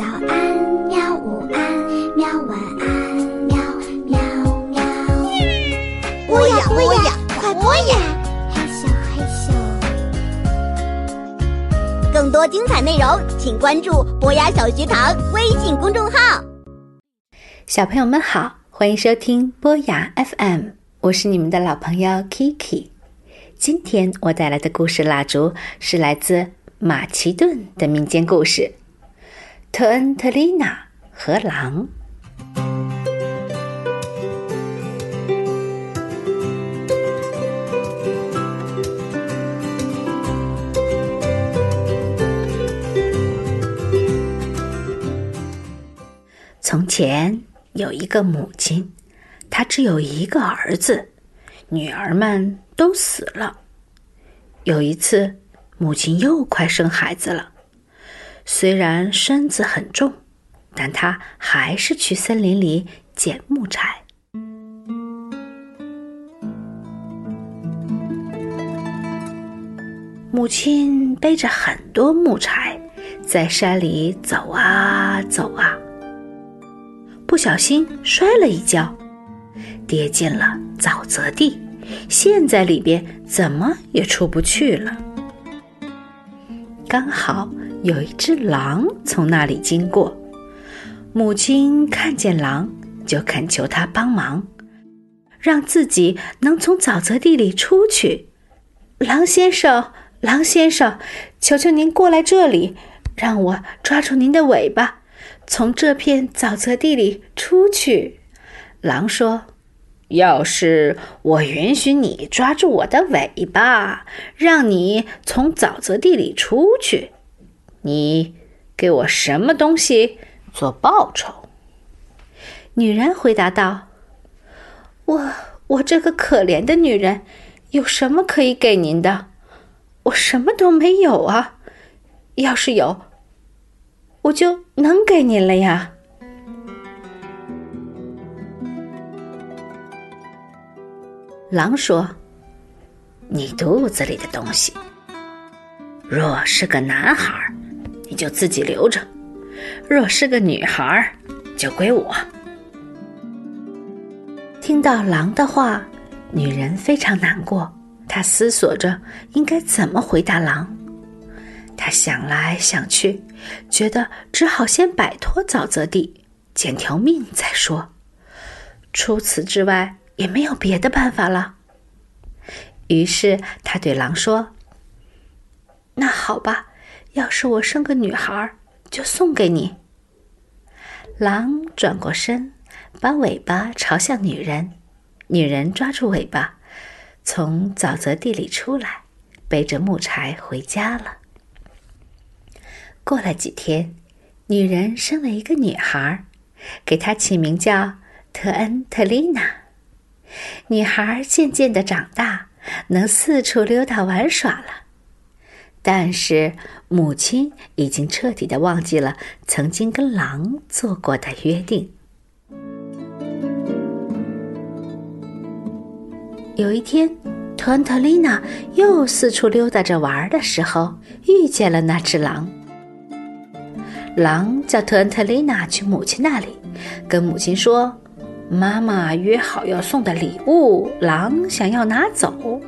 早安，喵！午安，喵！晚安，喵喵喵！播呀播呀，快播呀！嘿咻嘿咻。更多精彩内容，请关注博雅小学堂微信公众号。小朋友们好，欢迎收听博雅 FM，我是你们的老朋友 Kiki。今天我带来的故事蜡烛是来自马其顿的民间故事《特恩特丽娜和狼》。从前有一个母亲，她只有一个儿子，女儿们都死了。有一次，母亲又快生孩子了，虽然身子很重，但他还是去森林里捡木柴。母亲背着很多木柴，在山里走啊走啊。不小心摔了一跤，跌进了沼泽地，陷在里边，怎么也出不去了。刚好有一只狼从那里经过，母亲看见狼，就恳求他帮忙，让自己能从沼泽地里出去。狼先生，狼先生，求求您过来这里，让我抓住您的尾巴。从这片沼泽地里出去，狼说：“要是我允许你抓住我的尾巴，让你从沼泽地里出去，你给我什么东西做报酬？”女人回答道：“我我这个可怜的女人，有什么可以给您的？我什么都没有啊！要是有……”我就能给您了呀。狼说：“你肚子里的东西，若是个男孩，你就自己留着；若是个女孩，就归我。”听到狼的话，女人非常难过，她思索着应该怎么回答狼。她想来想去，觉得只好先摆脱沼泽地，捡条命再说。除此之外，也没有别的办法了。于是他对狼说：“那好吧，要是我生个女孩，就送给你。”狼转过身，把尾巴朝向女人，女人抓住尾巴，从沼泽地里出来，背着木柴回家了。过了几天，女人生了一个女孩，给她起名叫特恩特丽娜。女孩渐渐的长大，能四处溜达玩耍了。但是母亲已经彻底的忘记了曾经跟狼做过的约定。有一天，特恩特丽娜又四处溜达着玩的时候，遇见了那只狼。狼叫特恩特丽娜去母亲那里，跟母亲说：“妈妈约好要送的礼物，狼想要拿走。”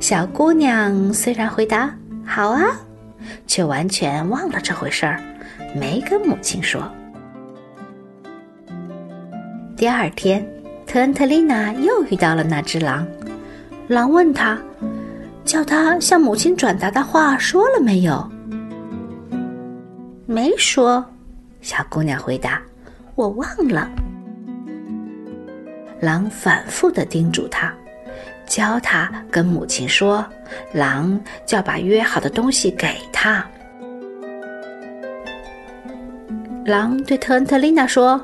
小姑娘虽然回答“好啊”，却完全忘了这回事儿，没跟母亲说。第二天，特恩特丽娜又遇到了那只狼，狼问他：“叫他向母亲转达的话说了没有？”没说，小姑娘回答：“我忘了。”狼反复的叮嘱她，教她跟母亲说：“狼叫把约好的东西给他。”狼对特恩特琳娜说：“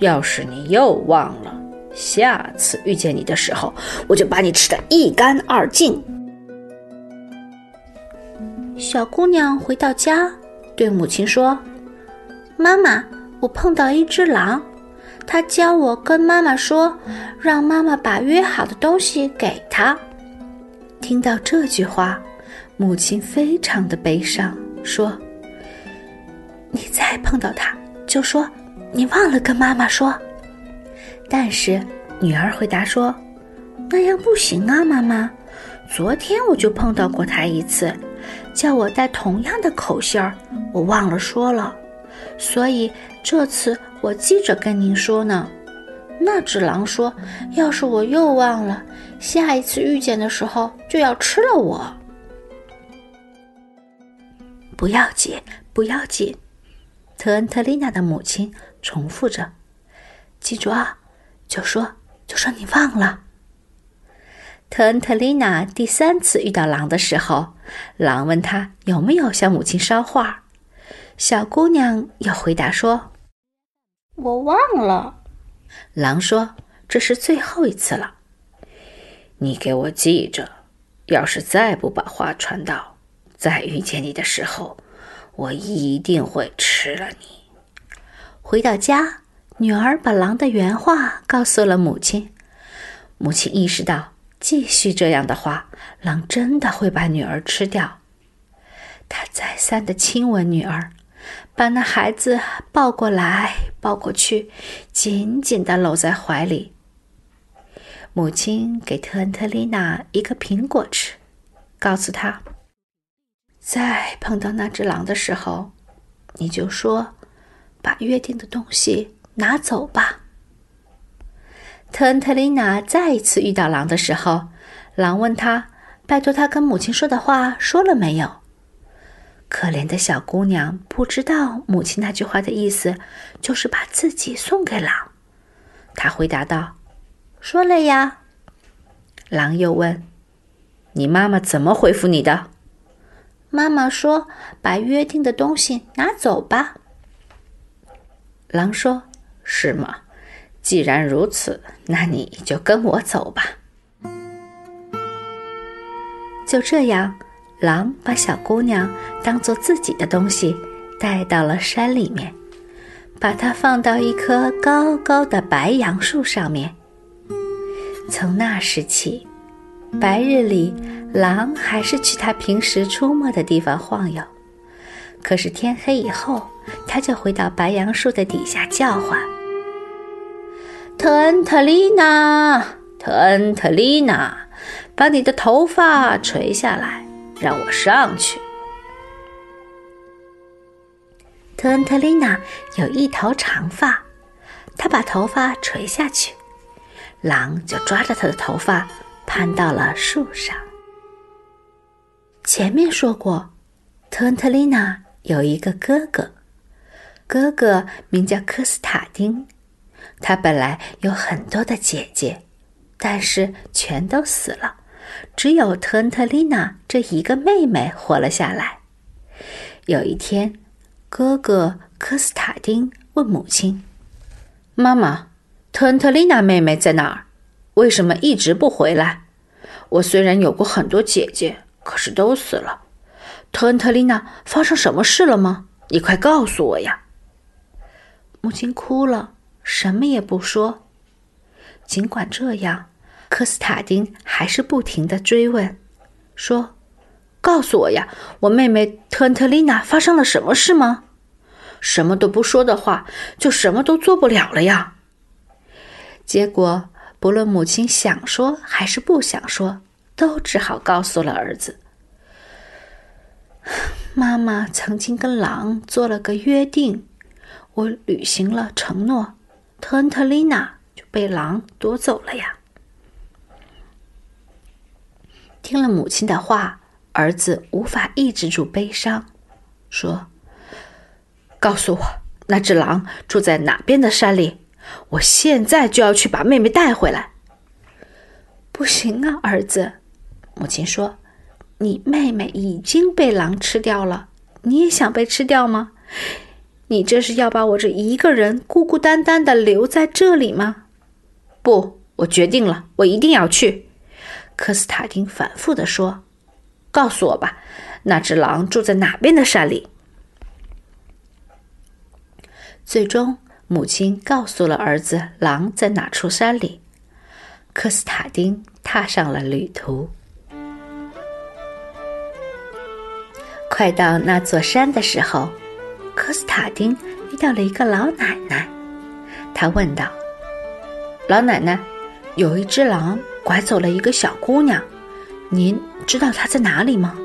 要是你又忘了，下次遇见你的时候，我就把你吃的一干二净。”小姑娘回到家。对母亲说：“妈妈，我碰到一只狼，它教我跟妈妈说，让妈妈把约好的东西给他。”听到这句话，母亲非常的悲伤，说：“你再碰到他，就说：“你忘了跟妈妈说。”但是女儿回答说：“那样不行啊，妈妈。昨天我就碰到过他一次，叫我带同样的口信儿，我忘了说了，所以这次我记着跟您说呢。”那只狼说：“要是我又忘了，下一次遇见的时候就要吃了我。”不要紧，不要紧，特恩特丽娜的母亲重复着：“记住啊，就说就说你忘了。”特恩特丽娜第三次遇到狼的时候，狼问他有没有向母亲捎话，小姑娘又回答说：“我忘了。”狼说：“这是最后一次了，你给我记着，要是再不把话传到，再遇见你的时候，我一定会吃了你。”回到家，女儿把狼的原话告诉了母亲。母亲意识到，继续这样的话，狼真的会把女儿吃掉。她再三的亲吻女儿。把那孩子抱过来，抱过去，紧紧的搂在怀里。母亲给特恩特丽娜一个苹果吃，告诉她：“再碰到那只狼的时候，你就说，把约定的东西拿走吧。”特恩特丽娜再一次遇到狼的时候，狼问他：“拜托他跟母亲说的话说了没有？”可怜的小姑娘不知道母亲那句话的意思，就是把自己送给狼。她回答道：“说了呀。”狼又问：“你妈妈怎么回复你的？”妈妈说：“把约定的东西拿走吧。”狼说：“是吗？既然如此，那你就跟我走吧。”就这样。狼把小姑娘当做自己的东西带到了山里面，把它放到一棵高高的白杨树上面。从那时起，白日里狼还是去它平时出没的地方晃悠，可是天黑以后，它就回到白杨树的底下叫唤：“特恩特丽娜，特恩特丽娜，把你的头发垂下来。”让我上去。特恩特丽娜有一头长发，她把头发垂下去，狼就抓着她的头发攀到了树上。前面说过，特恩特丽娜有一个哥哥，哥哥名叫科斯塔丁，他本来有很多的姐姐，但是全都死了。只有特恩特丽娜这一个妹妹活了下来。有一天，哥哥科斯塔丁问母亲：“妈妈，特恩特丽娜妹妹在哪儿？为什么一直不回来？我虽然有过很多姐姐，可是都死了。特恩特丽娜发生什么事了吗？你快告诉我呀！”母亲哭了，什么也不说。尽管这样。科斯塔丁还是不停的追问，说：“告诉我呀，我妹妹特恩特丽娜发生了什么事吗？什么都不说的话，就什么都做不了了呀。”结果，不论母亲想说还是不想说，都只好告诉了儿子：“妈妈曾经跟狼做了个约定，我履行了承诺，特恩特丽娜就被狼夺走了呀。”听了母亲的话，儿子无法抑制住悲伤，说：“告诉我，那只狼住在哪边的山里？我现在就要去把妹妹带回来。”不行啊，儿子，母亲说：“你妹妹已经被狼吃掉了，你也想被吃掉吗？你这是要把我这一个人孤孤单单的留在这里吗？”不，我决定了，我一定要去。科斯塔丁反复地说：“告诉我吧，那只狼住在哪边的山里？”最终，母亲告诉了儿子狼在哪处山里。科斯塔丁踏上了旅途。快到那座山的时候，科斯塔丁遇到了一个老奶奶，他问道：“老奶奶，有一只狼拐走了一个小姑娘，您知道她在哪里吗？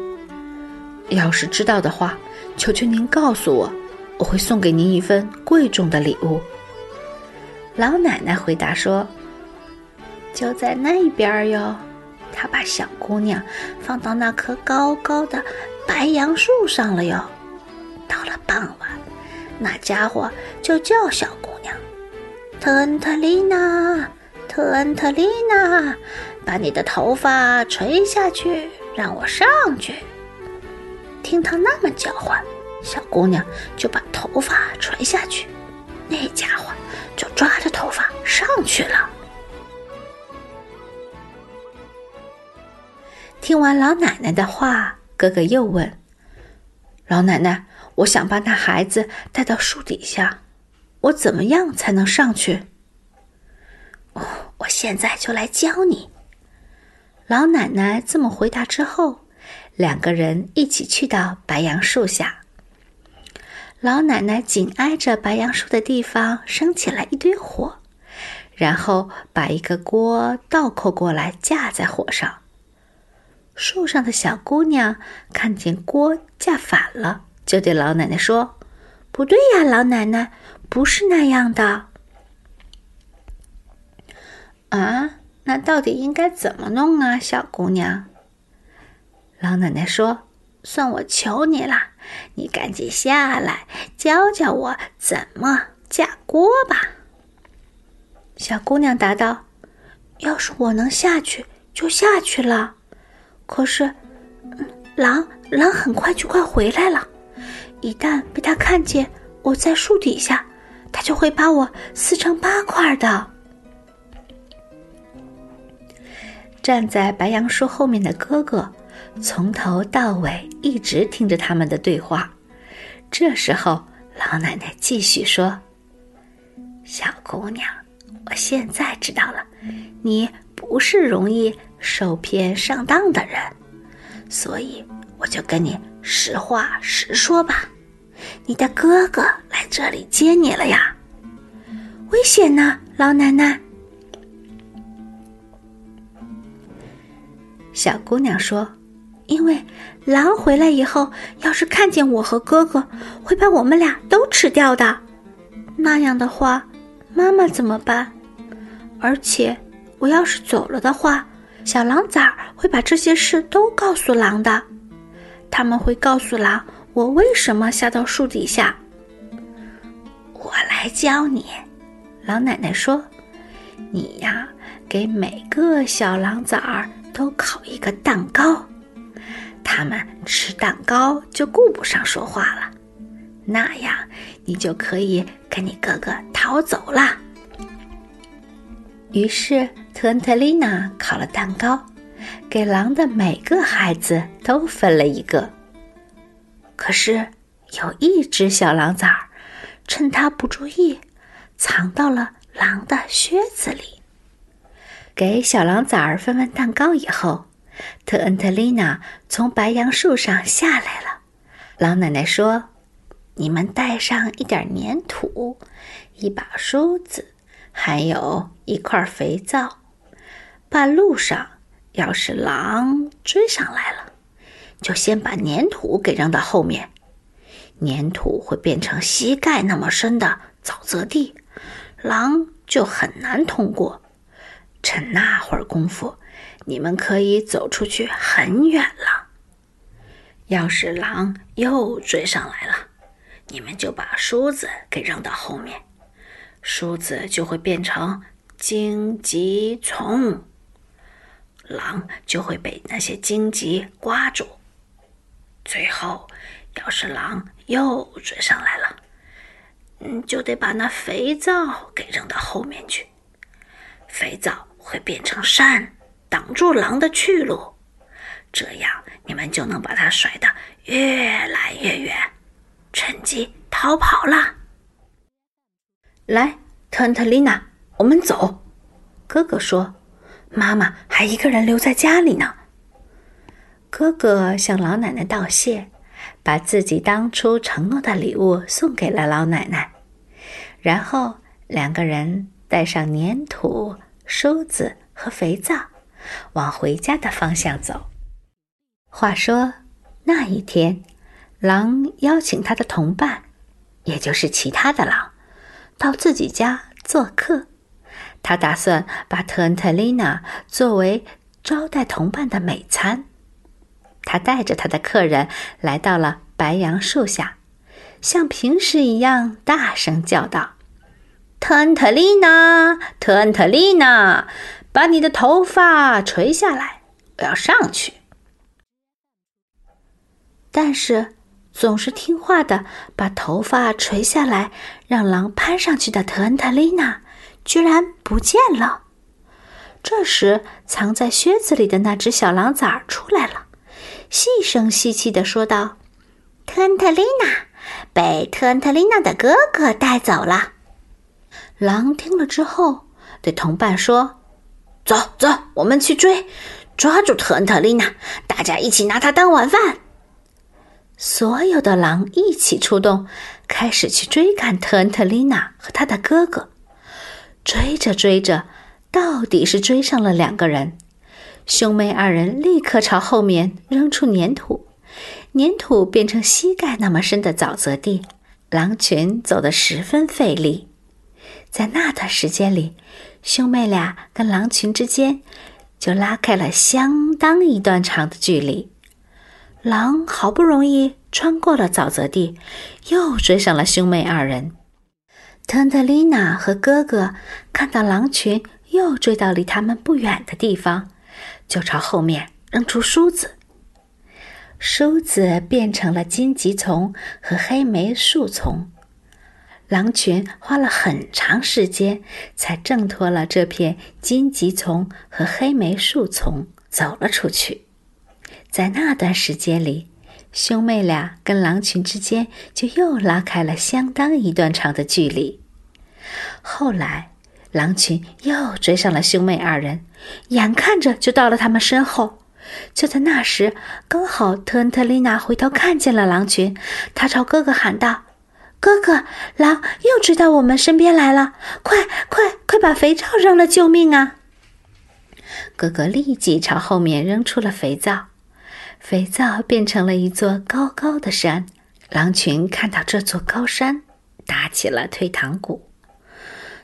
要是知道的话，求求您告诉我，我会送给您一份贵重的礼物。”老奶奶回答说：“就在那边哟。”她把小姑娘放到那棵高高的白杨树上了哟。到了傍晚，那家伙就叫小姑娘：“特恩特丽娜，特恩特丽娜，把你的头发垂下去，让我上去。”听他那么叫唤，小姑娘就把头发垂下去，那家伙就抓着头发上去了。听完老奶奶的话，哥哥又问：“老奶奶。”我想把那孩子带到树底下，我怎么样才能上去？我现在就来教你。老奶奶这么回答之后，两个人一起去到白杨树下。老奶奶紧挨着白杨树的地方升起来一堆火，然后把一个锅倒扣过来架在火上。树上的小姑娘看见锅架反了。就对老奶奶说：“不对呀，老奶奶，不是那样的。”啊，那到底应该怎么弄啊，小姑娘？老奶奶说：“算我求你了，你赶紧下来教教我怎么架锅吧。”小姑娘答道：“要是我能下去，就下去了。可是，狼狼很快就快回来了。”一旦被他看见我在树底下，他就会把我撕成八块的。站在白杨树后面的哥哥，从头到尾一直听着他们的对话。这时候，老奶奶继续说：“小姑娘，我现在知道了，你不是容易受骗上当的人，所以我就跟你。”实话实说吧，你的哥哥来这里接你了呀？危险呢，老奶奶。小姑娘说：“因为狼回来以后，要是看见我和哥哥，会把我们俩都吃掉的。那样的话，妈妈怎么办？而且，我要是走了的话，小狼崽儿会把这些事都告诉狼的。”他们会告诉狼我为什么下到树底下。我来教你，老奶奶说：“你呀，给每个小狼崽儿都烤一个蛋糕，他们吃蛋糕就顾不上说话了，那样你就可以跟你哥哥逃走了。”于是特恩特丽娜烤了蛋糕。给狼的每个孩子都分了一个。可是有一只小狼崽儿，趁他不注意，藏到了狼的靴子里。给小狼崽儿分完蛋糕以后，特恩特丽娜从白杨树上下来了。老奶奶说：“你们带上一点粘土，一把梳子，还有一块肥皂。半路上。”要是狼追上来了，就先把粘土给扔到后面，粘土会变成膝盖那么深的沼泽地，狼就很难通过。趁那会儿功夫，你们可以走出去很远了。要是狼又追上来了，你们就把梳子给扔到后面，梳子就会变成荆棘丛。狼就会被那些荆棘刮住，最后，要是狼又追上来了，嗯，就得把那肥皂给扔到后面去。肥皂会变成山，挡住狼的去路，这样你们就能把它甩得越来越远，趁机逃跑了。来，特特丽娜，我们走。哥哥说。妈妈还一个人留在家里呢。哥哥向老奶奶道谢，把自己当初承诺的礼物送给了老奶奶，然后两个人带上粘土、梳子和肥皂，往回家的方向走。话说那一天，狼邀请他的同伴，也就是其他的狼，到自己家做客。他打算把特恩特丽娜作为招待同伴的美餐。他带着他的客人来到了白杨树下，像平时一样大声叫道：“特恩特丽娜，特恩特丽娜，把你的头发垂下来，我要上去。”但是，总是听话的把头发垂下来，让狼攀上去的特恩特丽娜。居然不见了！这时，藏在靴子里的那只小狼崽儿出来了，细声细气的说道：“特恩特丽娜被特恩特丽娜的哥哥带走了。”狼听了之后，对同伴说：“走走，我们去追，抓住特恩特丽娜，大家一起拿她当晚饭。”所有的狼一起出动，开始去追赶特恩特丽娜和她的哥哥。追着追着，到底是追上了两个人。兄妹二人立刻朝后面扔出粘土，粘土变成膝盖那么深的沼泽地。狼群走得十分费力，在那段时间里，兄妹俩跟狼群之间就拉开了相当一段长的距离。狼好不容易穿过了沼泽地，又追上了兄妹二人。特特丽娜和哥哥看到狼群又追到离他们不远的地方，就朝后面扔出梳子。梳子变成了荆棘丛和黑莓树丛，狼群花了很长时间才挣脱了这片荆棘丛和黑莓树丛，走了出去。在那段时间里，兄妹俩跟狼群之间就又拉开了相当一段长的距离。后来，狼群又追上了兄妹二人，眼看着就到了他们身后。就在那时，刚好特恩特丽娜回头看见了狼群，她朝哥哥喊道：“哥哥，狼又追到我们身边来了！快快快，把肥皂扔了，救命啊！”哥哥立即朝后面扔出了肥皂，肥皂变成了一座高高的山。狼群看到这座高山，打起了退堂鼓。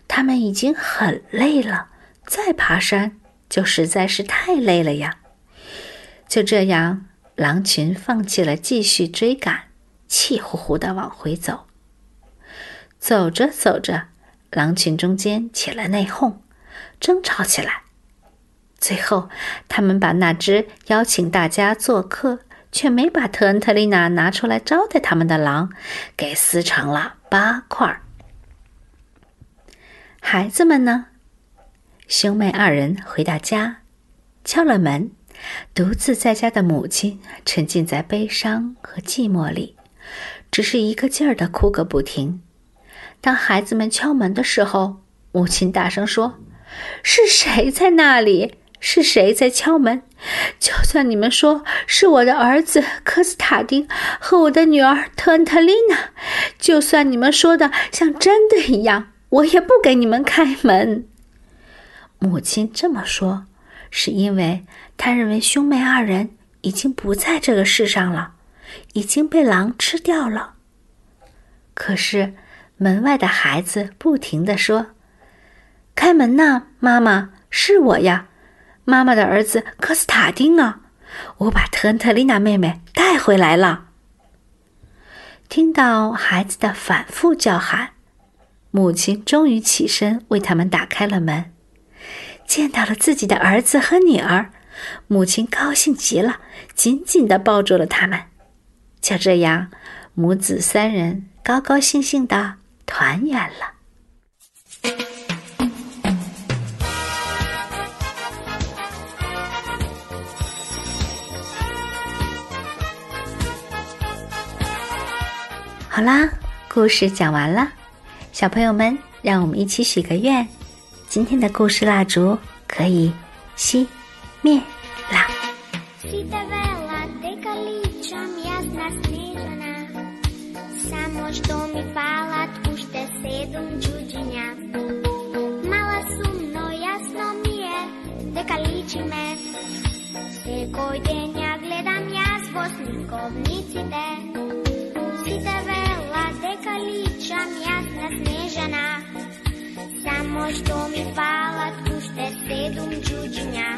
他们已经很累了，再爬山就实在是太累了呀。就这样，狼群放弃了继续追赶，气呼呼的往回走。走着走着，狼群中间起了内讧，争吵起来。最后，他们把那只邀请大家做客却没把特恩特丽娜拿出来招待他们的狼，给撕成了八块。孩子们呢？兄妹二人回到家，敲了门。独自在家的母亲沉浸在悲伤和寂寞里，只是一个劲儿的哭个不停。当孩子们敲门的时候，母亲大声说：“是谁在那里？是谁在敲门？就算你们说是我的儿子科斯塔丁和我的女儿特恩特丽娜，就算你们说的像真的一样。”我也不给你们开门。母亲这么说，是因为她认为兄妹二人已经不在这个世上了，已经被狼吃掉了。可是门外的孩子不停的说：“开门呐，妈妈，是我呀，妈妈的儿子科斯塔丁啊，我把特恩特丽娜妹妹带回来了。”听到孩子的反复叫喊。母亲终于起身为他们打开了门，见到了自己的儿子和女儿，母亲高兴极了，紧紧的抱住了他们。就这样，母子三人高高兴兴的团圆了。好啦，故事讲完了。小朋友们，让我们一起许个愿，今天的故事蜡烛可以熄灭了。Кој ден ја гледам јас во сликовниците, сите велат дека личам јас на снежана. Само што ми фалат уште седум джуджиња.